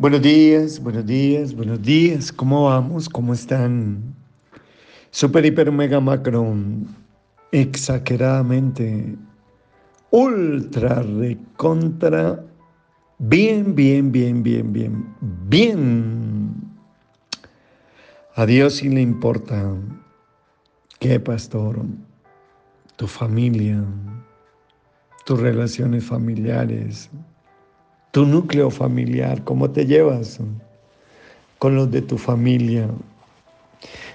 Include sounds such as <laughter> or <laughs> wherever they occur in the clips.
Buenos días, buenos días, buenos días. ¿Cómo vamos? ¿Cómo están? Super, hiper, mega, macro, exageradamente, ultra, recontra, bien, bien, bien, bien, bien, bien. A Dios le importa qué, pastor, tu familia, tus relaciones familiares tu núcleo familiar, cómo te llevas con los de tu familia.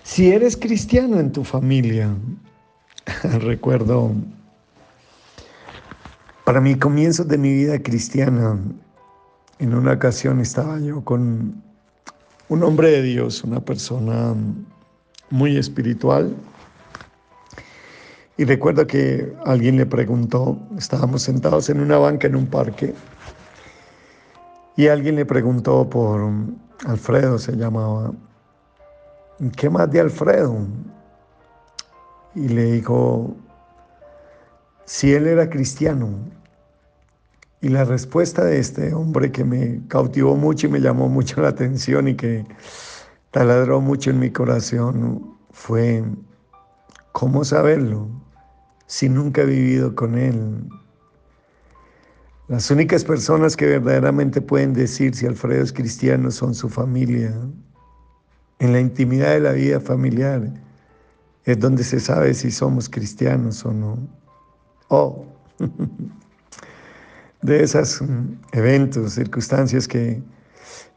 Si eres cristiano en tu familia, <laughs> recuerdo para mi comienzo de mi vida cristiana, en una ocasión estaba yo con un hombre de Dios, una persona muy espiritual. Y recuerdo que alguien le preguntó, estábamos sentados en una banca en un parque, y alguien le preguntó por Alfredo, se llamaba, ¿qué más de Alfredo? Y le dijo, si él era cristiano. Y la respuesta de este hombre que me cautivó mucho y me llamó mucho la atención y que taladró mucho en mi corazón fue, ¿cómo saberlo si nunca he vivido con él? Las únicas personas que verdaderamente pueden decir si Alfredo es cristiano son su familia. En la intimidad de la vida familiar es donde se sabe si somos cristianos o no. O <laughs> de esos eventos, circunstancias que,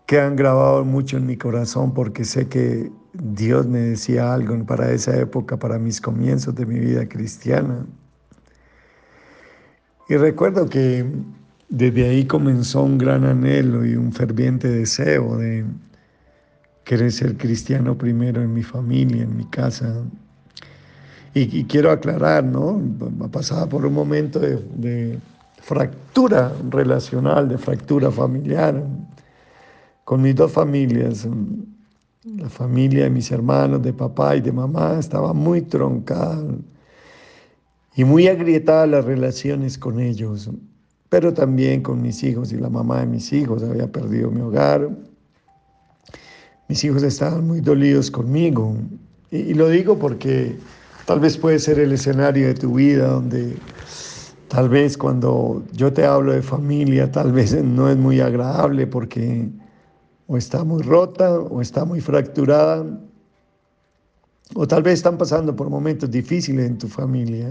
que han grabado mucho en mi corazón porque sé que Dios me decía algo para esa época, para mis comienzos de mi vida cristiana. Y recuerdo que desde ahí comenzó un gran anhelo y un ferviente deseo de querer ser cristiano primero en mi familia, en mi casa. Y, quiero aclarar, ¿no? Pasaba por un momento de, de fractura relacional, de fractura familiar con mis dos familias. La familia de mis hermanos, de papá y de mamá, estaba muy troncada y muy agrietada las relaciones con ellos pero también con mis hijos y la mamá de mis hijos. Había perdido mi hogar. Mis hijos estaban muy dolidos conmigo. Y, lo digo porque tal vez puede ser el escenario de tu vida donde tal vez cuando yo te hablo de familia, tal vez <laughs> no es muy agradable porque o está muy rota o está muy fracturada. O tal vez están pasando por momentos difíciles en tu familia.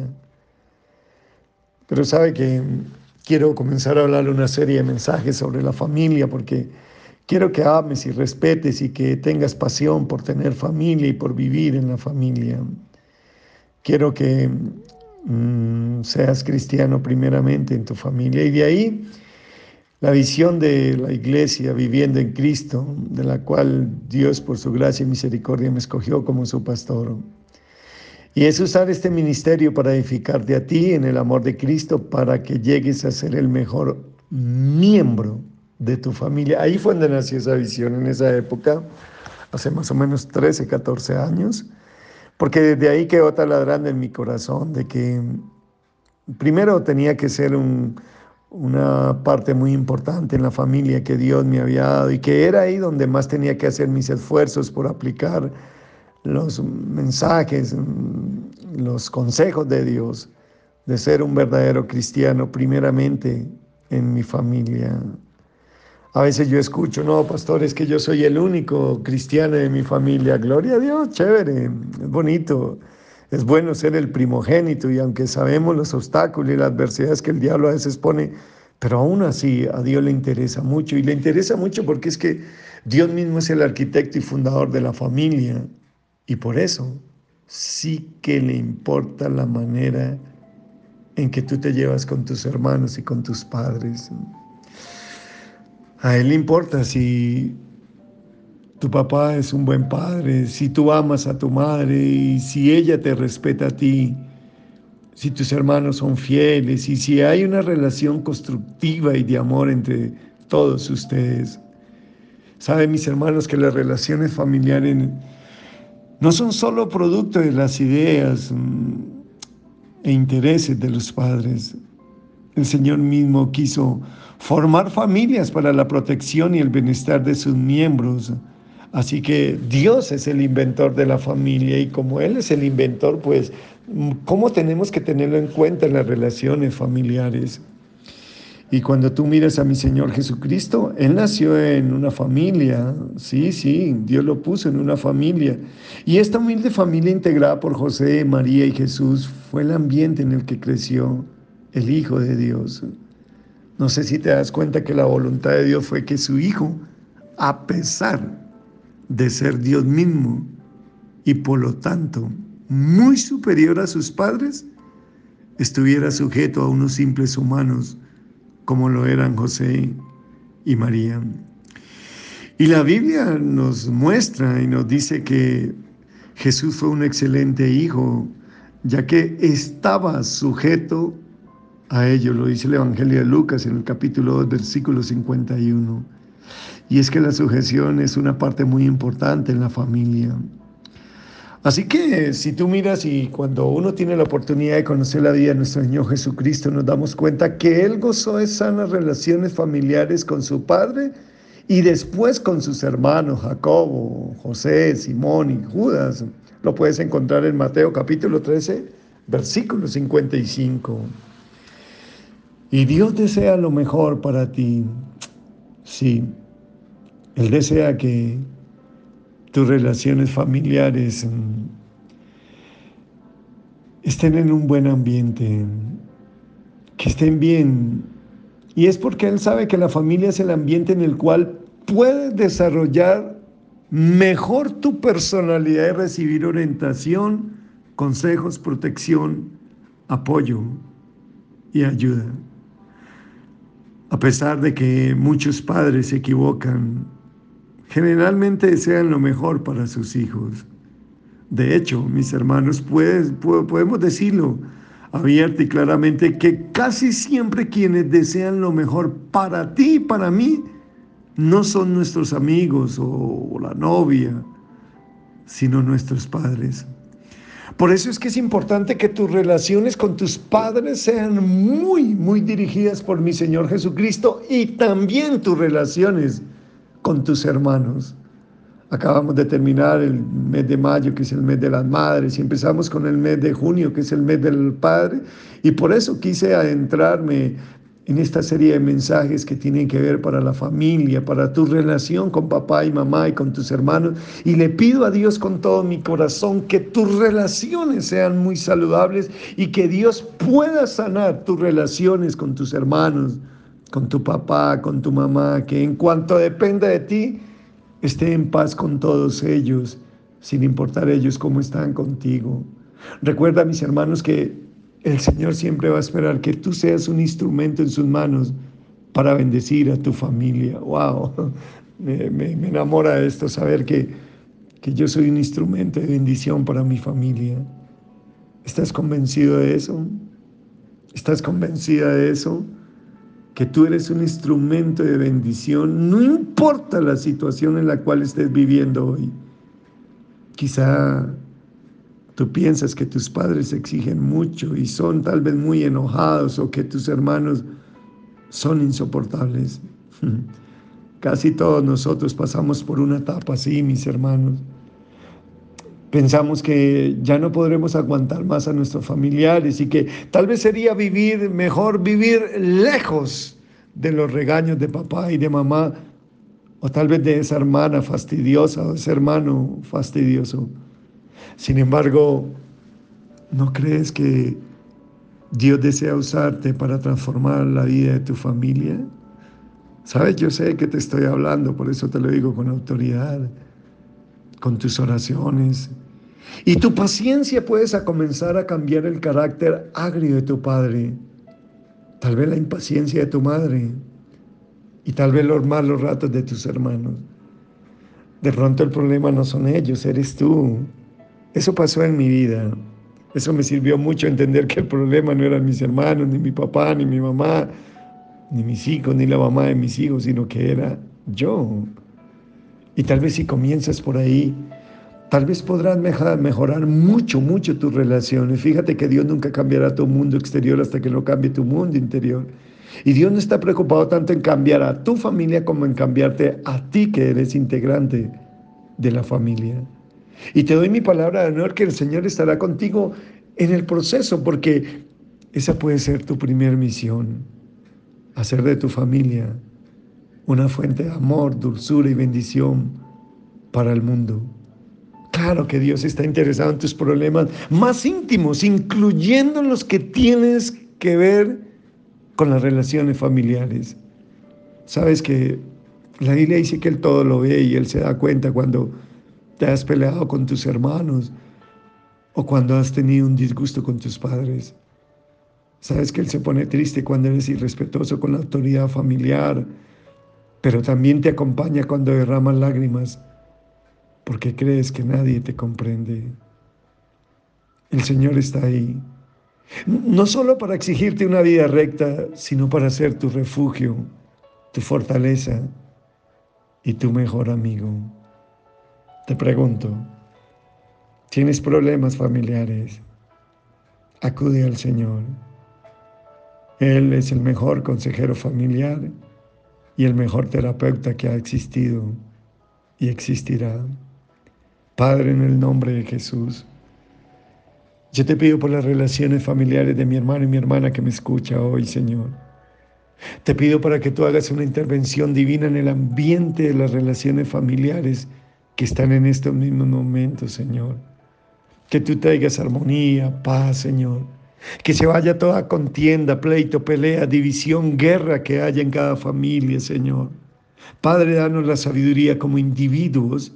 Pero sabe que quiero comenzar a hablar una serie de mensajes sobre la familia porque quiero que ames y respetes y que tengas pasión por tener familia y por vivir en la familia. Quiero que mm, seas cristiano primeramente en tu familia y de ahí la visión de la iglesia viviendo en Cristo, de la cual Dios por su gracia y misericordia me escogió como su pastor. Y es usar este ministerio para edificarte a ti en el amor de Cristo para que llegues a ser el mejor miembro de tu familia. Ahí fue donde nació esa visión en esa época, hace más o menos 13, 14 años, porque desde ahí quedó taladrando en mi corazón de que primero tenía que ser una parte muy importante en la familia que Dios me había dado y que era ahí donde más tenía que hacer mis esfuerzos por aplicar los mensajes, los consejos de Dios de ser un verdadero cristiano primeramente en mi familia. A veces yo escucho, no, pastor, es que yo soy el único cristiano de mi familia. Gloria a Dios, chévere, es bonito. Es bueno ser el primogénito y aunque sabemos los obstáculos y las adversidades que el diablo a veces pone, pero aún así a Dios le interesa mucho y le interesa mucho porque es que Dios mismo es el arquitecto y fundador de la familia. Y por eso sí que le importa la manera en que tú te llevas con tus hermanos y con tus padres. A él le importa si tu papá es un buen padre, si tú amas a tu madre y si ella te respeta a ti, si tus hermanos son fieles y si hay una relación constructiva y de amor entre todos ustedes. Saben mis hermanos que las relaciones familiares no son solo producto de las ideas mm, e intereses de los padres. el Señor mismo quiso formar familias para la protección y el bienestar de sus miembros. Así que Dios es el inventor de la familia y como Él es el inventor, pues, ¿cómo tenemos que tenerlo en cuenta en las relaciones familiares? Y cuando tú miras a mi Señor Jesucristo, Él nació en una familia, sí, sí, Dios lo puso en una familia. Y esta humilde familia integrada por José, María y Jesús fue el ambiente en el que creció el Hijo de Dios. No sé si te das cuenta que la voluntad de Dios fue que su Hijo, a pesar de ser Dios mismo y por lo tanto muy superior a sus padres, estuviera sujeto a unos simples humanos como lo eran José y María. Y la Biblia nos muestra y nos dice que Jesús fue un excelente hijo, ya que estaba sujeto a ello, lo dice el Evangelio de Lucas en el capítulo 2, versículo 51. Y es que la sujeción es una parte muy importante en la familia. Así que si tú miras y cuando uno tiene la oportunidad de conocer la vida de nuestro Señor Jesucristo, nos damos cuenta que Él gozó de sanas relaciones familiares con su Padre y después con sus hermanos, Jacobo, José, Simón y Judas. Lo puedes encontrar en Mateo capítulo 13, versículo 55. Y Dios desea lo mejor para ti. Sí, Él desea que tus relaciones familiares mm, estén en un buen ambiente, que estén bien. Y es porque Él sabe que la familia es el ambiente en el cual puedes desarrollar mejor tu personalidad y recibir orientación, consejos, protección, apoyo y ayuda. A pesar de que muchos padres se equivocan generalmente desean lo mejor para sus hijos. De hecho, mis hermanos, podemos decirlo abierta y claramente que casi siempre quienes desean lo mejor para ti y para mí no son nuestros amigos o la novia, sino nuestros padres. Por eso es que es importante que tus relaciones con tus padres sean muy, muy dirigidas por mi Señor Jesucristo y también tus relaciones con tus hermanos. Acabamos de terminar el mes de mayo, que es el mes de las madres, y empezamos con el mes de junio, que es el mes del padre, y por eso quise adentrarme en esta serie de mensajes que tienen que ver para la familia, para tu relación con papá y mamá y con tus hermanos. Y le pido a Dios con todo mi corazón que tus relaciones sean muy saludables y que Dios pueda sanar tus relaciones con tus hermanos, con tu papá, con tu mamá, que en cuanto dependa de ti, esté en paz con todos ellos, sin importar ellos cómo están contigo. Recuerda, mis hermanos, que el Señor siempre va a esperar que tú seas un instrumento en sus manos para bendecir a tu familia. ¡Wow! <laughs> Me, enamora esto, saber que, que yo soy un instrumento de bendición para mi familia. ¿Estás convencido de eso? ¿Estás convencida de eso? Que tú eres un instrumento de bendición, no importa la situación en la cual estés viviendo hoy. Quizá tú piensas que tus padres exigen mucho y son tal vez muy enojados o que tus hermanos son insoportables. <laughs> Casi todos nosotros pasamos por una etapa así, mis hermanos. Pensamos que ya no podremos aguantar más a nuestros familiares y que tal vez sería vivir, mejor vivir lejos de los regaños de papá y de mamá, o tal vez de esa hermana fastidiosa o ese hermano fastidioso. Sin embargo, ¿no crees que Dios desea usarte para transformar la vida de tu familia? Sabes, yo sé que te estoy hablando, por eso te lo digo con autoridad con tus oraciones. Y tu paciencia puedes comenzar a cambiar el carácter agrio de tu padre, tal vez la impaciencia de tu madre y tal vez los malos ratos de tus hermanos. De pronto el problema no son ellos, eres tú. Eso pasó en mi vida. Eso me sirvió mucho entender que el problema no eran mis hermanos, ni mi papá, ni mi mamá, ni mis hijos, ni la mamá de mis hijos, sino que era yo. Y tal vez si comienzas por ahí, Tal vez podrás mejorar mucho, mucho tus relaciones. Fíjate que Dios nunca cambiará tu mundo exterior hasta que no cambie tu mundo interior. Y Dios no está preocupado tanto en cambiar a tu familia como en cambiarte a ti que eres integrante de la familia. Y te doy mi palabra de honor que el Señor estará contigo en el proceso, porque esa puede ser tu primer misión, hacer de tu familia una fuente de amor, dulzura y bendición para el mundo. Claro que Dios está interesado en tus problemas más íntimos, incluyendo los que tienes que ver con las relaciones familiares. Sabes que la Biblia dice que Él todo lo ve y Él se da cuenta cuando te has peleado con tus hermanos o cuando has tenido un disgusto con tus padres. Sabes que Él se pone triste cuando eres irrespetuoso con la autoridad familiar, pero también te acompaña cuando derramas lágrimas porque crees que nadie te comprende. El Señor está ahí, no solo para exigirte una vida recta, sino para ser tu refugio, tu fortaleza y tu mejor amigo. Te pregunto, ¿tienes problemas familiares? Acude al Señor. Él es el mejor consejero familiar y el mejor terapeuta que ha existido y existirá. Padre, en el nombre de Jesús, yo te pido por las relaciones familiares de mi hermano y mi hermana que me escucha hoy, Señor. Te pido para que tú hagas una intervención divina en el ambiente de las relaciones familiares que están en estos mismos momentos, Señor. Que tú traigas armonía, paz, Señor. Que se vaya toda contienda, pleito, pelea, división, guerra que haya en cada familia, Señor. Padre, danos la sabiduría como individuos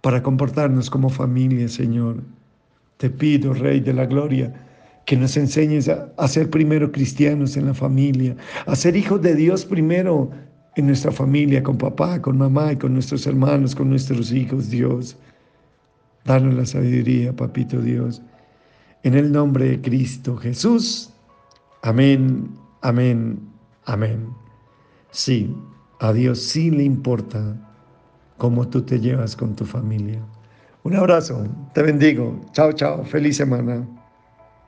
para comportarnos como familia, Señor. Te pido, Rey de la Gloria, que nos enseñes a, ser primero cristianos en la familia, a ser hijos de Dios primero en nuestra familia, con papá, con mamá y con nuestros hermanos, con nuestros hijos, Dios. Danos la sabiduría, papito Dios. En el nombre de Cristo Jesús. Amén, amén, amén. Sí, a Dios sí le importa cómo tú te llevas con tu familia. Un abrazo, te bendigo. Chao, chao, feliz semana.